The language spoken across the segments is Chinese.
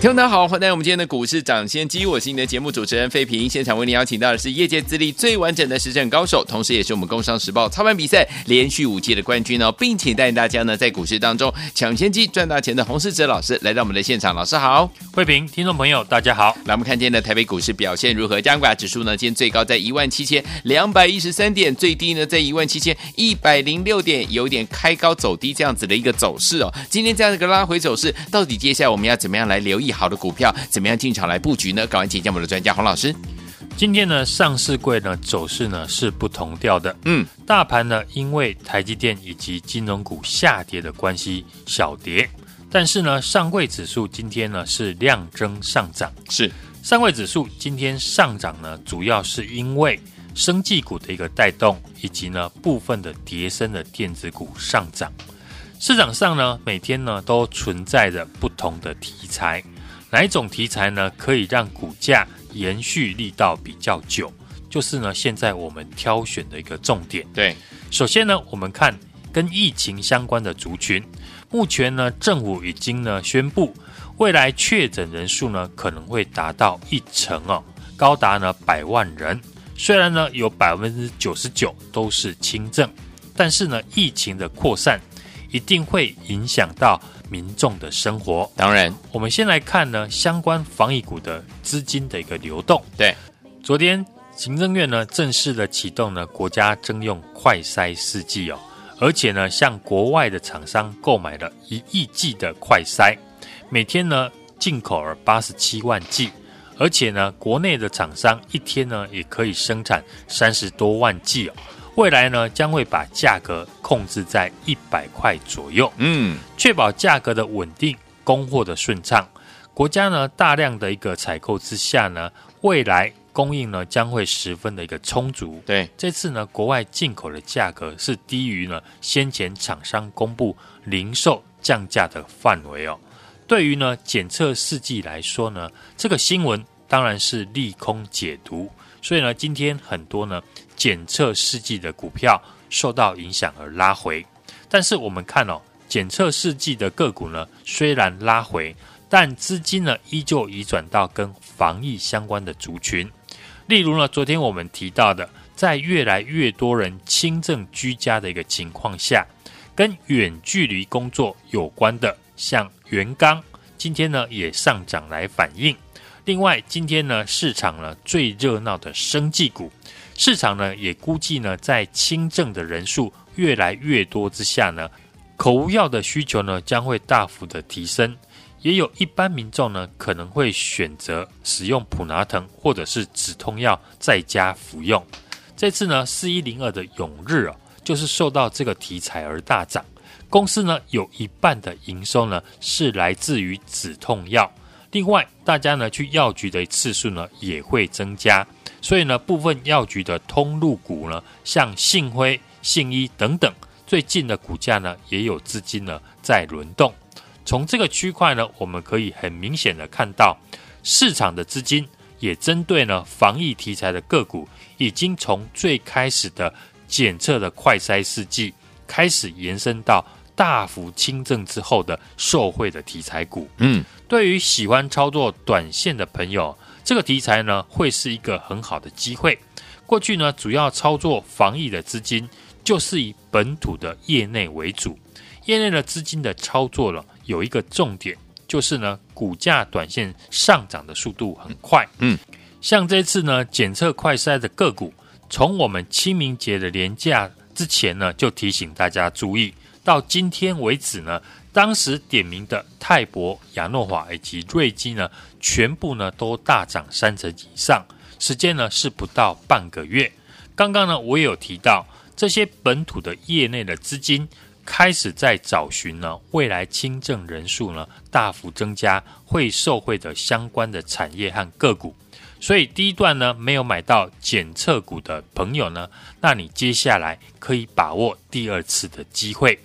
听众大家好，欢迎来到我们今天的股市抢先机，我是你的节目主持人费平。现场为您邀请到的是业界资历最完整的实战高手，同时也是我们工商时报操盘比赛连续五届的冠军哦，并且带领大家呢在股市当中抢先机赚大钱的洪世哲老师来到我们的现场。老师好，费平，听众朋友大家好。来，我们看今天的台北股市表现如何？加权指数呢，今天最高在一万七千两百一十三点，最低呢在一万七千一百零六点，有点开高走低这样子的一个走势哦。今天这样一个拉回走势，到底接下来我们要怎么样来留意？好的股票怎么样进场来布局呢？赶快请教我们的专家洪老师。今天呢，上市柜呢走势呢是不同调的。嗯，大盘呢因为台积电以及金融股下跌的关系小跌，但是呢上柜指数今天呢是量增上涨。是上柜指数今天上涨呢，主要是因为生技股的一个带动，以及呢部分的跌升的电子股上涨。市场上呢每天呢都存在着不同的题材。哪一种题材呢，可以让股价延续力道比较久？就是呢，现在我们挑选的一个重点。对，首先呢，我们看跟疫情相关的族群。目前呢，政府已经呢宣布，未来确诊人数呢可能会达到一成哦，高达呢百万人。虽然呢有百分之九十九都是轻症，但是呢，疫情的扩散一定会影响到。民众的生活，当然，我们先来看呢相关防疫股的资金的一个流动。对，昨天行政院呢正式的启动了国家征用快筛试剂哦，而且呢向国外的厂商购买了一亿剂的快筛，每天呢进口了八十七万剂，而且呢国内的厂商一天呢也可以生产三十多万剂哦。未来呢，将会把价格控制在一百块左右，嗯，确保价格的稳定，供货的顺畅。国家呢大量的一个采购之下呢，未来供应呢将会十分的一个充足。对，这次呢国外进口的价格是低于呢先前厂商公布零售降价的范围哦。对于呢检测试剂来说呢，这个新闻当然是利空解读。所以呢，今天很多呢。检测试剂的股票受到影响而拉回，但是我们看哦，检测试剂的个股呢，虽然拉回，但资金呢依旧移转到跟防疫相关的族群，例如呢，昨天我们提到的，在越来越多人轻症居家的一个情况下，跟远距离工作有关的，像元刚，今天呢也上涨来反映。另外，今天呢市场呢最热闹的生技股。市场呢也估计呢，在轻症的人数越来越多之下呢，口服药的需求呢将会大幅的提升，也有一般民众呢可能会选择使用普拿疼或者是止痛药在家服用。这次呢，四一零二的永日啊，就是受到这个题材而大涨，公司呢有一半的营收呢是来自于止痛药。另外，大家呢去药局的次数呢也会增加。所以呢，部分药局的通路股呢，像信辉、信一等等，最近的股价呢，也有资金呢在轮动。从这个区块呢，我们可以很明显的看到，市场的资金也针对呢防疫题材的个股，已经从最开始的检测的快筛试剂，开始延伸到大幅轻症之后的受惠的题材股。嗯，对于喜欢操作短线的朋友。这个题材呢，会是一个很好的机会。过去呢，主要操作防疫的资金就是以本土的业内为主。业内的资金的操作了，有一个重点，就是呢，股价短线上涨的速度很快。嗯，像这次呢，检测快筛的个股，从我们清明节的连假之前呢，就提醒大家注意，到今天为止呢。当时点名的泰博、亚诺华以及瑞基呢，全部呢都大涨三成以上，时间呢是不到半个月。刚刚呢我也有提到，这些本土的业内的资金开始在找寻呢未来轻症人数呢大幅增加会受惠的相关的产业和个股，所以第一段呢没有买到检测股的朋友呢，那你接下来可以把握第二次的机会，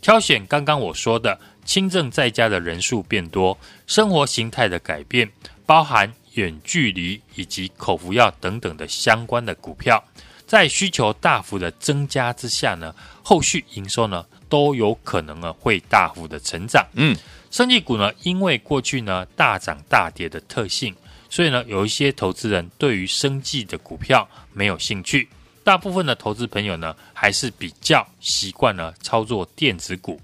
挑选刚刚我说的轻症在家的人数变多，生活形态的改变，包含远距离以及口服药等等的相关的股票，在需求大幅的增加之下呢，后续营收呢都有可能呢会大幅的成长。嗯，生技股呢，因为过去呢大涨大跌的特性。所以呢，有一些投资人对于生技的股票没有兴趣，大部分的投资朋友呢，还是比较习惯呢操作电子股。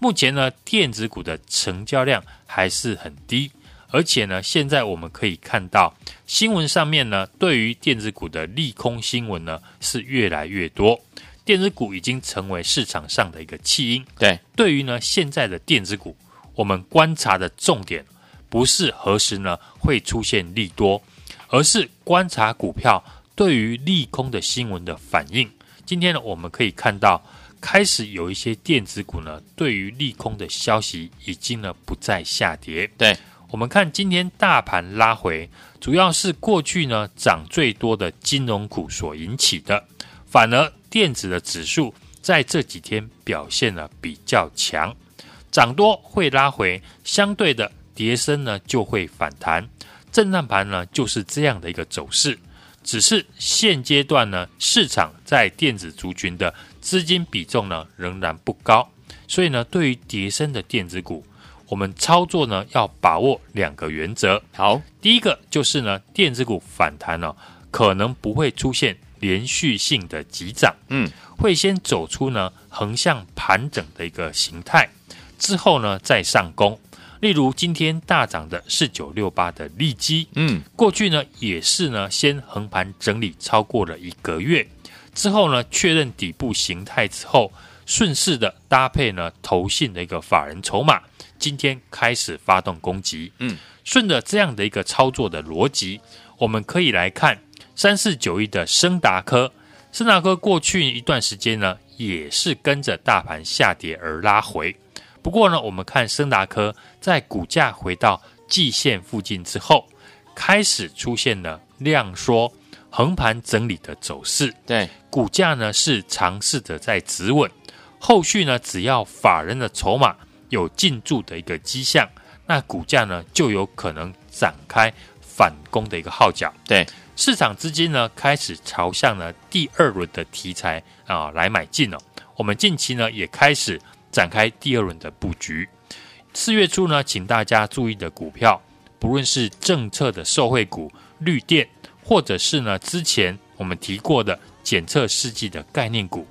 目前呢，电子股的成交量还是很低，而且呢，现在我们可以看到新闻上面呢，对于电子股的利空新闻呢是越来越多，电子股已经成为市场上的一个弃婴。对，对于呢现在的电子股，我们观察的重点。不是何时呢会出现利多，而是观察股票对于利空的新闻的反应。今天呢，我们可以看到，开始有一些电子股呢，对于利空的消息已经呢不再下跌。对，我们看今天大盘拉回，主要是过去呢涨最多的金融股所引起的，反而电子的指数在这几天表现呢比较强，涨多会拉回，相对的。跌升呢就会反弹，震荡盘呢就是这样的一个走势。只是现阶段呢，市场在电子族群的资金比重呢仍然不高，所以呢，对于叠升的电子股，我们操作呢要把握两个原则。好，第一个就是呢，电子股反弹呢可能不会出现连续性的急涨，嗯，会先走出呢横向盘整的一个形态，之后呢再上攻。例如今天大涨的四九六八的利基，嗯，过去呢也是呢先横盘整理超过了一个月，之后呢确认底部形态之后，顺势的搭配呢投信的一个法人筹码，今天开始发动攻击，嗯，顺着这样的一个操作的逻辑，我们可以来看三四九一的升达科，升达科过去一段时间呢也是跟着大盘下跌而拉回。不过呢，我们看升达科在股价回到季线附近之后，开始出现了量缩、横盘整理的走势。对，股价呢是尝试着在止稳。后续呢，只要法人的筹码有进驻的一个迹象，那股价呢就有可能展开反攻的一个号角。对，市场资金呢开始朝向了第二轮的题材啊来买进了。我们近期呢也开始。展开第二轮的布局。四月初呢，请大家注意的股票，不论是政策的受惠股、绿电，或者是呢之前我们提过的检测试剂的概念股，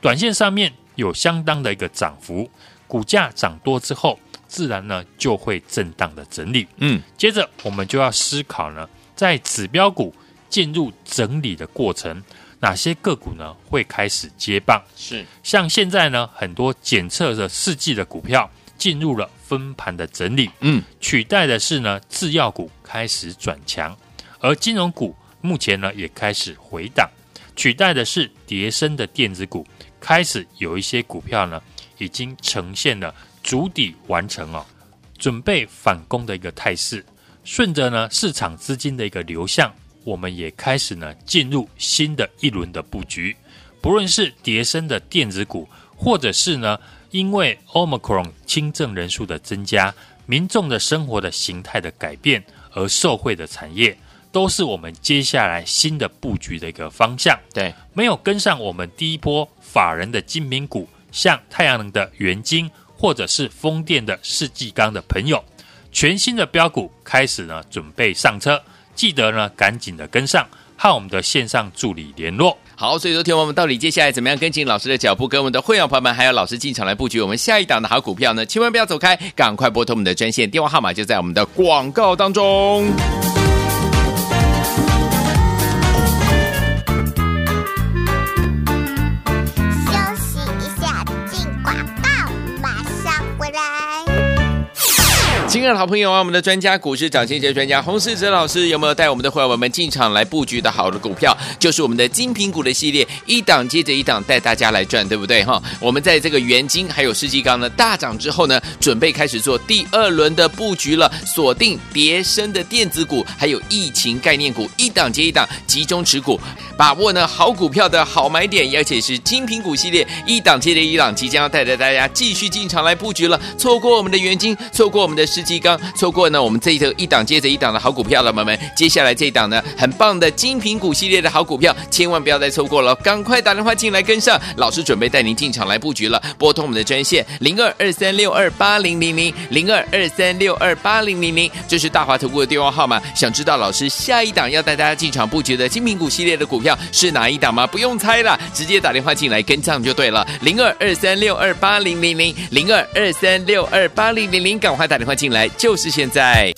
短线上面有相当的一个涨幅，股价涨多之后，自然呢就会震荡的整理。嗯，接着我们就要思考呢，在指标股进入整理的过程。哪些个股呢？会开始接棒？是。像现在呢，很多检测的试剂的股票进入了分盘的整理，嗯，取代的是呢制药股开始转强，而金融股目前呢也开始回档，取代的是叠升的电子股，开始有一些股票呢已经呈现了足底完成哦，准备反攻的一个态势，顺着呢市场资金的一个流向。我们也开始呢进入新的一轮的布局，不论是叠升的电子股，或者是呢因为 Omicron 轻症人数的增加，民众的生活的形态的改变而受惠的产业，都是我们接下来新的布局的一个方向。对，没有跟上我们第一波法人的精品股，像太阳能的元晶，或者是风电的世纪钢的朋友，全新的标股开始呢准备上车。记得呢，赶紧的跟上，和我们的线上助理联络。好，所以昨天我们到底接下来怎么样跟紧老师的脚步，跟我们的会员朋友们，还有老师进场来布局我们下一档的好股票呢？千万不要走开，赶快拨通我们的专线，电话号码就在我们的广告当中。亲亲爱的好朋友啊，我们的专家股市涨先机专家洪世哲老师有没有带我们的会员们进场来布局的好的股票？就是我们的精品股的系列，一档接着一档带大家来赚，对不对哈？我们在这个元晶还有世纪钢呢大涨之后呢，准备开始做第二轮的布局了，锁定别升的电子股，还有疫情概念股，一档接一档集中持股，把握呢好股票的好买点，而且是精品股系列，一档接着一档，即将要带着大家继续进场来布局了。错过我们的元晶，错过我们的世纪钢，错过呢我们这一头一档接着一档的好股票了，朋友们，接下来这一档呢很棒的精品股系列的好股票，千万不要再错过了，赶快打电话进来跟上，老师准备带您进场来布局了，拨通我们的专线零二二三六二八零零零零二二三六二八零零零，这是大华投顾的电话号码，想知道老师下一档要带大家进场布局的精品股系列的股票是哪一档吗？不用猜了，直接打电话进来跟上就对了，零二二三六二八零零零零二二三六二八零零零，赶快打电话进来，就是现在。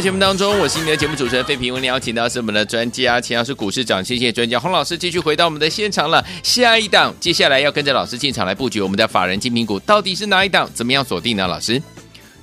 的，就回到我们的节目当中，我是你的节目主持人费平。我们邀请到是我们的专家，钱老师股市涨先机专家洪老师，继续回到我们的现场了。下一档，接下来要跟着老师进场来布局我们的法人精品股，到底是哪一档？怎么样锁定呢？老师，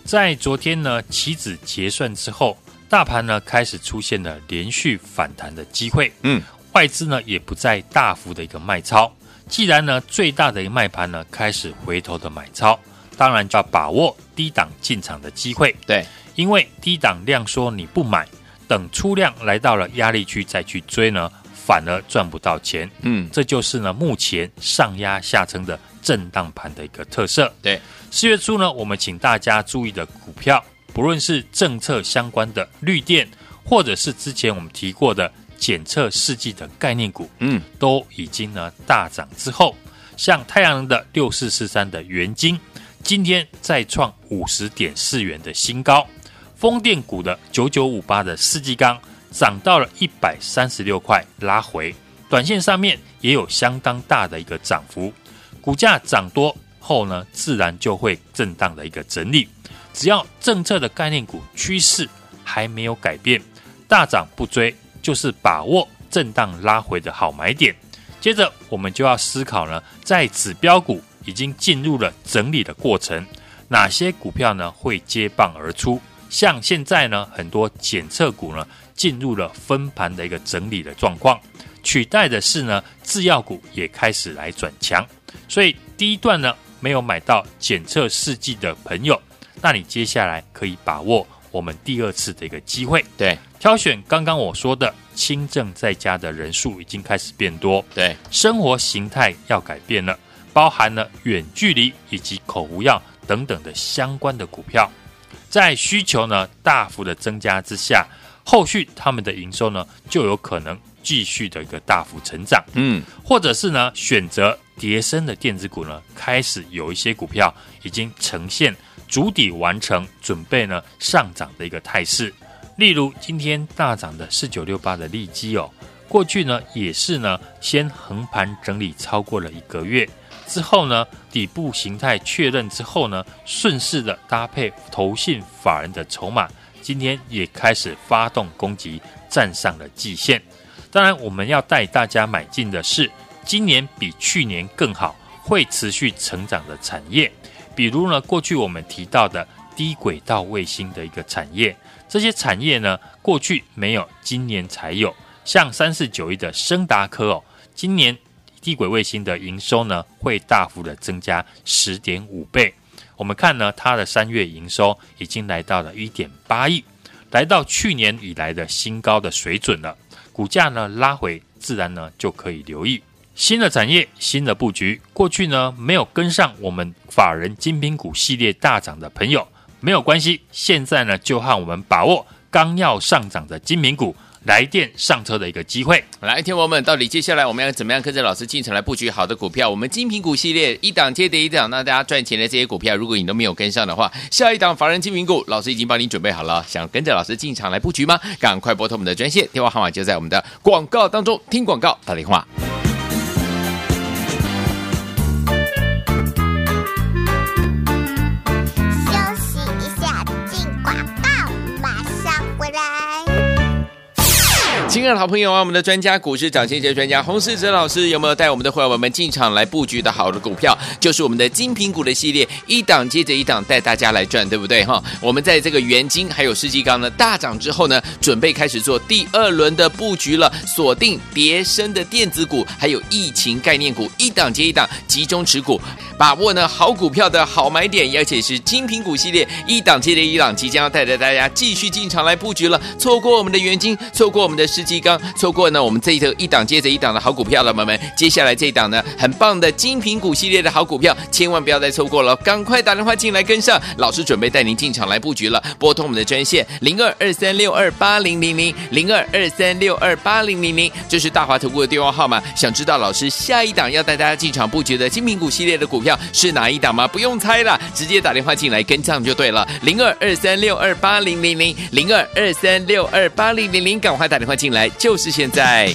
在昨天呢，期指结算之后，大盘呢开始出现了连续反弹的机会。嗯，外资呢也不再大幅的一个卖超。既然呢最大的一个卖盘呢开始回头的买超，当然就要把握低档进场的机会。对。因为低档量说你不买，等出量来到了压力区再去追呢，反而赚不到钱。嗯，这就是呢目前上压下撑的震荡盘的一个特色。对，四月初呢，我们请大家注意的股票，不论是政策相关的绿电，或者是之前我们提过的检测试剂的概念股，嗯，都已经呢大涨之后，像太阳能的六四四三的元晶，今天再创五十点四元的新高。风电股的九九五八的世纪钢涨到了一百三十六块，拉回，短线上面也有相当大的一个涨幅。股价涨多后呢，自然就会震荡的一个整理。只要政策的概念股趋势还没有改变，大涨不追就是把握震荡拉回的好买点。接着我们就要思考呢，在指标股已经进入了整理的过程。哪些股票呢会接棒而出？像现在呢，很多检测股呢进入了分盘的一个整理的状况，取代的是呢，制药股也开始来转强。所以第一段呢，没有买到检测试剂的朋友，那你接下来可以把握我们第二次的一个机会。对，挑选刚刚我说的轻症在家的人数已经开始变多，对，生活形态要改变了，包含了远距离以及口服药等等的相关的股票，在需求呢大幅的增加之下，后续他们的营收呢就有可能继续的一个大幅成长，嗯，或者是呢选择。叠升的电子股呢，开始有一些股票已经呈现主底完成，准备呢上涨的一个态势。例如今天大涨的四九六八的利基哦，过去呢也是呢先横盘整理超过了一个月之后呢，底部形态确认之后呢，顺势的搭配投信法人的筹码，今天也开始发动攻击，站上了季线。当然，我们要带大家买进的是。今年比去年更好，会持续成长的产业，比如呢，过去我们提到的低轨道卫星的一个产业，这些产业呢，过去没有，今年才有。像三四九一的升达科哦，今年地轨卫星的营收呢，会大幅的增加十点五倍。我们看呢，它的三月营收已经来到了一点八亿，来到去年以来的新高的水准了。股价呢拉回，自然呢就可以留意。新的产业，新的布局，过去呢没有跟上我们法人精品股系列大涨的朋友，没有关系，现在呢就和我们把握刚要上涨的精品股来电上车的一个机会。来，天王们到底接下来我们要怎么样跟着老师进场来布局好的股票？我们精品股系列一档接着一档，那大家赚钱的这些股票，如果你都没有跟上的话，下一档法人精品股，老师已经帮你准备好了，想跟着老师进场来布局吗？赶快拨通我们的专线，电话号码就在我们的广告当中，听广告打电话。亲爱的好朋友啊，我们的专家股市涨先机专家洪世哲老师有没有带我们的会员们进场来布局的好的股票？就是我们的精品股的系列，一档接着一档带大家来赚，对不对哈？我们在这个元晶还有世纪钢呢大涨之后呢，准备开始做第二轮的布局了，锁定别升的电子股，还有疫情概念股，一档接一档集中持股，把握呢好股票的好买点，而且是精品股系列一档接着一档，即将要带着大家继续进场来布局了。错过我们的元晶，错过我们的世。基刚错过呢，我们这一头一档接着一档的好股票了，朋友们，接下来这一档呢，很棒的精品股系列的好股票，千万不要再错过了，赶快打电话进来跟上，老师准备带您进场来布局了，拨通我们的专线零二二三六二八零零零零二二三六二八零零零，这是大华投顾的电话号码。想知道老师下一档要带大家进场布局的精品股系列的股票是哪一档吗？不用猜了，直接打电话进来跟上就对了，零二二三六二八零零零零二二三六二八零零零，赶快打电话进来。来，就是现在。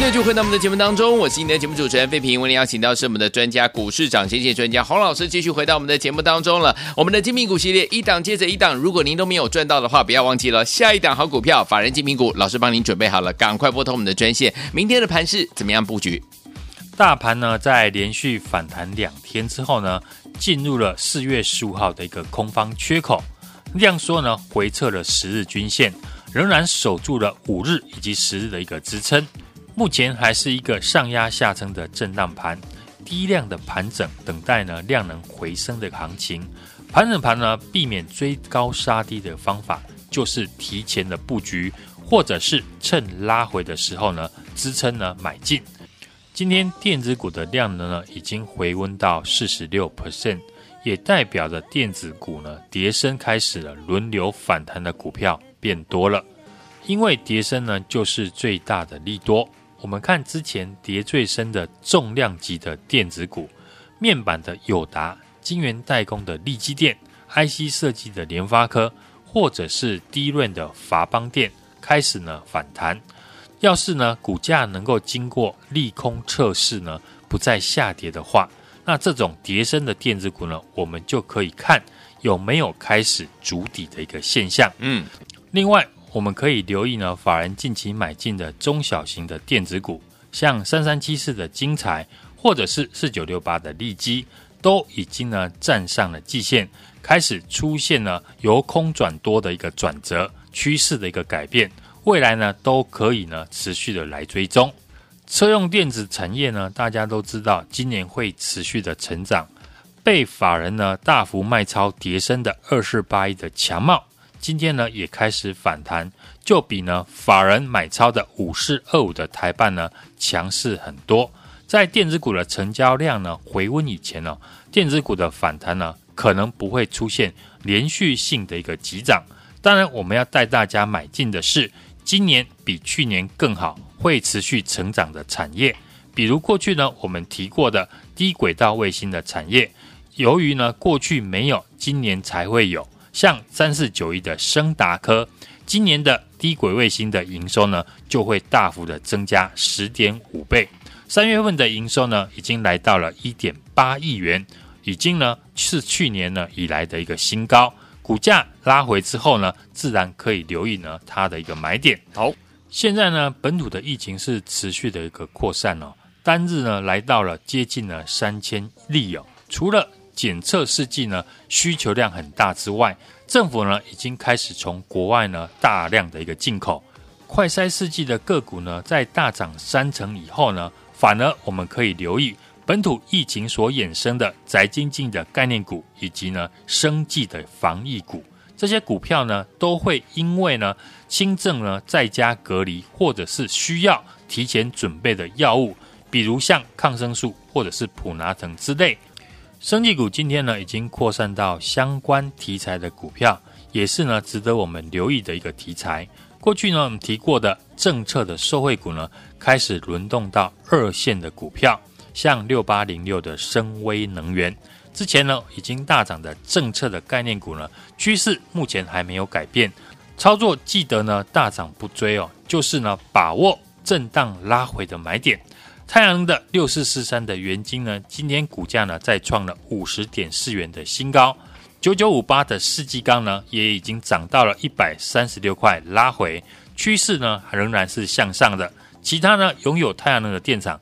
欢迎就回到我们的节目当中，我是你的节目主持人费平。为您邀请到是我们的专家股市涨先机专家洪老师，继续回到我们的节目当中了。我们的精品股系列一档接着一档，如果您都没有赚到的话，不要忘记了下一档好股票，法人精品股，老师帮您准备好了，赶快拨通我们的专线。明天的盘势怎么样布局？大盘呢，在连续反弹两天之后呢，进入了四月十五号的一个空方缺口，量缩呢回撤了十日均线，仍然守住了五日以及十日的一个支撑。目前还是一个上压下撑的震荡盘，低量的盘整，等待呢量能回升的行情。盘整盘呢，避免追高杀低的方法，就是提前的布局，或者是趁拉回的时候呢，支撑呢买进。今天电子股的量能呢，已经回温到四十六 percent，也代表着电子股呢，跌升开始了轮流反弹的股票变多了，因为跌升呢，就是最大的利多。我们看之前跌最深的重量级的电子股，面板的友达、晶圆代工的力积电、IC 设计的联发科，或者是 DRAM 的华邦电，开始呢反弹。要是呢股价能够经过利空测试呢，不再下跌的话，那这种跌升的电子股呢，我们就可以看有没有开始筑底的一个现象。嗯，另外。我们可以留意呢，法人近期买进的中小型的电子股，像三三七四的精材，或者是四九六八的利基，都已经呢站上了季线，开始出现了由空转多的一个转折趋势的一个改变，未来呢都可以呢持续的来追踪。车用电子产业呢，大家都知道今年会持续的成长，被法人呢大幅卖超跌深的二四八一的强茂。今天呢也开始反弹，就比呢法人买超的五四二五的台半呢强势很多。在电子股的成交量呢回温以前呢，电子股的反弹呢可能不会出现连续性的一个急涨。当然，我们要带大家买进的是今年比去年更好、会持续成长的产业，比如过去呢我们提过的低轨道卫星的产业，由于呢过去没有，今年才会有。像三四九一的升达科，今年的低轨卫星的营收呢，就会大幅的增加十点五倍。三月份的营收呢，已经来到了一点八亿元，已经呢是去年呢以来的一个新高。股价拉回之后呢，自然可以留意呢它的一个买点。好，现在呢本土的疫情是持续的一个扩散哦，单日呢来到了接近了三千例哦，除了检测试剂呢需求量很大之外，政府呢已经开始从国外呢大量的一个进口快筛试剂的个股呢，在大涨三成以后呢，反而我们可以留意本土疫情所衍生的宅经济的概念股，以及呢生技的防疫股，这些股票呢都会因为呢轻症呢在家隔离，或者是需要提前准备的药物，比如像抗生素或者是普拿疼之类。生技股今天呢，已经扩散到相关题材的股票，也是呢值得我们留意的一个题材。过去呢，我们提过的政策的受惠股呢，开始轮动到二线的股票，像六八零六的升威能源，之前呢已经大涨的政策的概念股呢，趋势目前还没有改变。操作记得呢大涨不追哦，就是呢把握震荡拉回的买点。太阳能的六四四三的元晶呢，今天股价呢再创了五十点四元的新高。九九五八的世纪钢呢，也已经涨到了一百三十六块，拉回趋势呢仍然是向上的。其他呢拥有太阳能的电厂，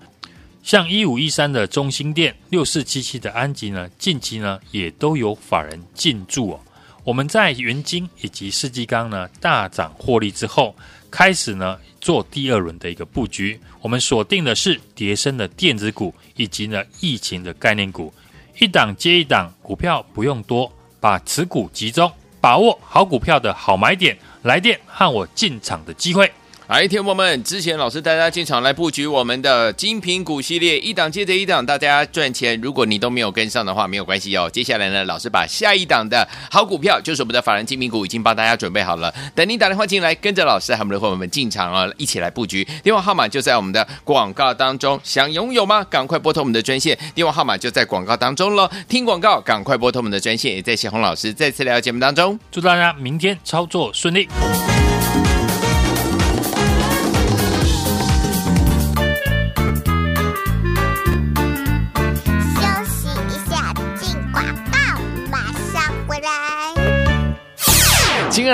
像一五一三的中兴电、六四七七的安吉呢，近期呢也都有法人进驻哦。我们在元晶以及世纪钢呢大涨获利之后，开始呢。做第二轮的一个布局，我们锁定的是叠升的电子股以及呢疫情的概念股，一档接一档股票不用多，把持股集中，把握好股票的好买点，来电和我进场的机会。来，听众们，之前老师带大家进场来布局我们的精品股系列，一档接着一档，大家赚钱。如果你都没有跟上的话，没有关系哦。接下来呢，老师把下一档的好股票，就是我们的法人精品股，已经帮大家准备好了。等您打电话进来，跟着老师和我们的伙伴们进场啊，一起来布局。电话号码就在我们的广告当中，想拥有吗？赶快拨通我们的专线，电话号码就在广告当中喽。听广告，赶快拨通我们的专线。也在谢洪老师再次来到节目当中，祝大家明天操作顺利。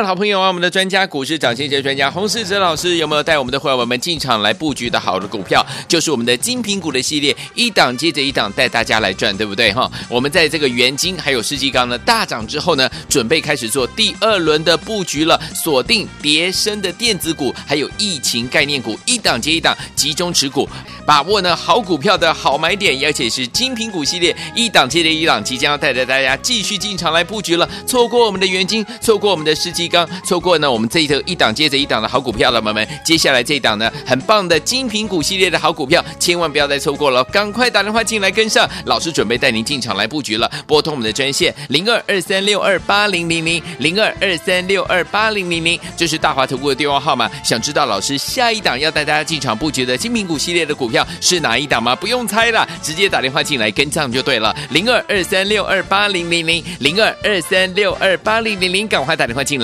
的好朋友啊，我们的专家股市涨先机专家洪世哲老师有没有带我们的会员们进场来布局的好的股票？就是我们的精品股的系列，一档接着一档带大家来赚，对不对哈？我们在这个元晶还有世纪钢呢大涨之后呢，准备开始做第二轮的布局了，锁定叠升的电子股，还有疫情概念股，一档接一档集中持股，把握呢好股票的好买点，而且是精品股系列一档接着一档，即将要带着大家继续进场来布局了。错过我们的元晶，错过我们的世纪刚，错过呢我们这一头一档接着一档的好股票了，朋友们，接下来这一档呢很棒的精品股系列的好股票，千万不要再错过了，赶快打电话进来跟上，老师准备带您进场来布局了，拨通我们的专线零二二三六二八零零零零二二三六二八零零零，这是大华投顾的电话号码。想知道老师下一档要带大家进场布局的精品股系列的股票是哪一档吗？不用猜了，直接打电话进来跟上就对了，零二二三六二八零零零零二二三六二八零零零，赶快打电话进来，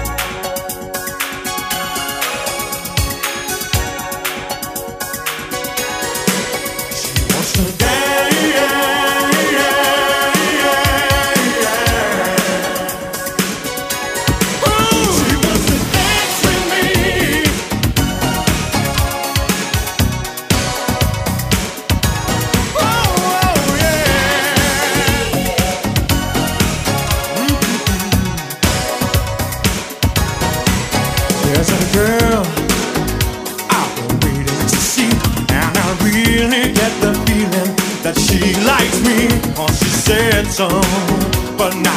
supernatural.